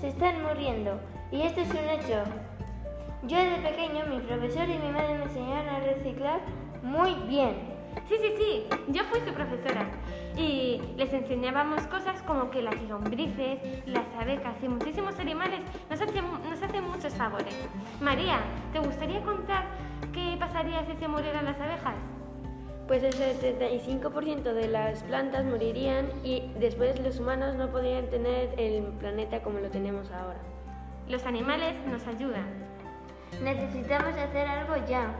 se están muriendo y esto es un hecho. Yo de pequeño, mi profesor y mi madre me enseñaron a reciclar muy bien. Sí, sí, sí, yo fui su profesora y les enseñábamos cosas como que las lombrices, las abejas y muchísimos animales nos hacen, nos hacen muchos favores. María, ¿te gustaría contar qué pasaría si se murieran las abejas? Pues el 75% de las plantas morirían y después los humanos no podrían tener el planeta como lo tenemos ahora. Los animales nos ayudan. Necesitamos hacer algo ya.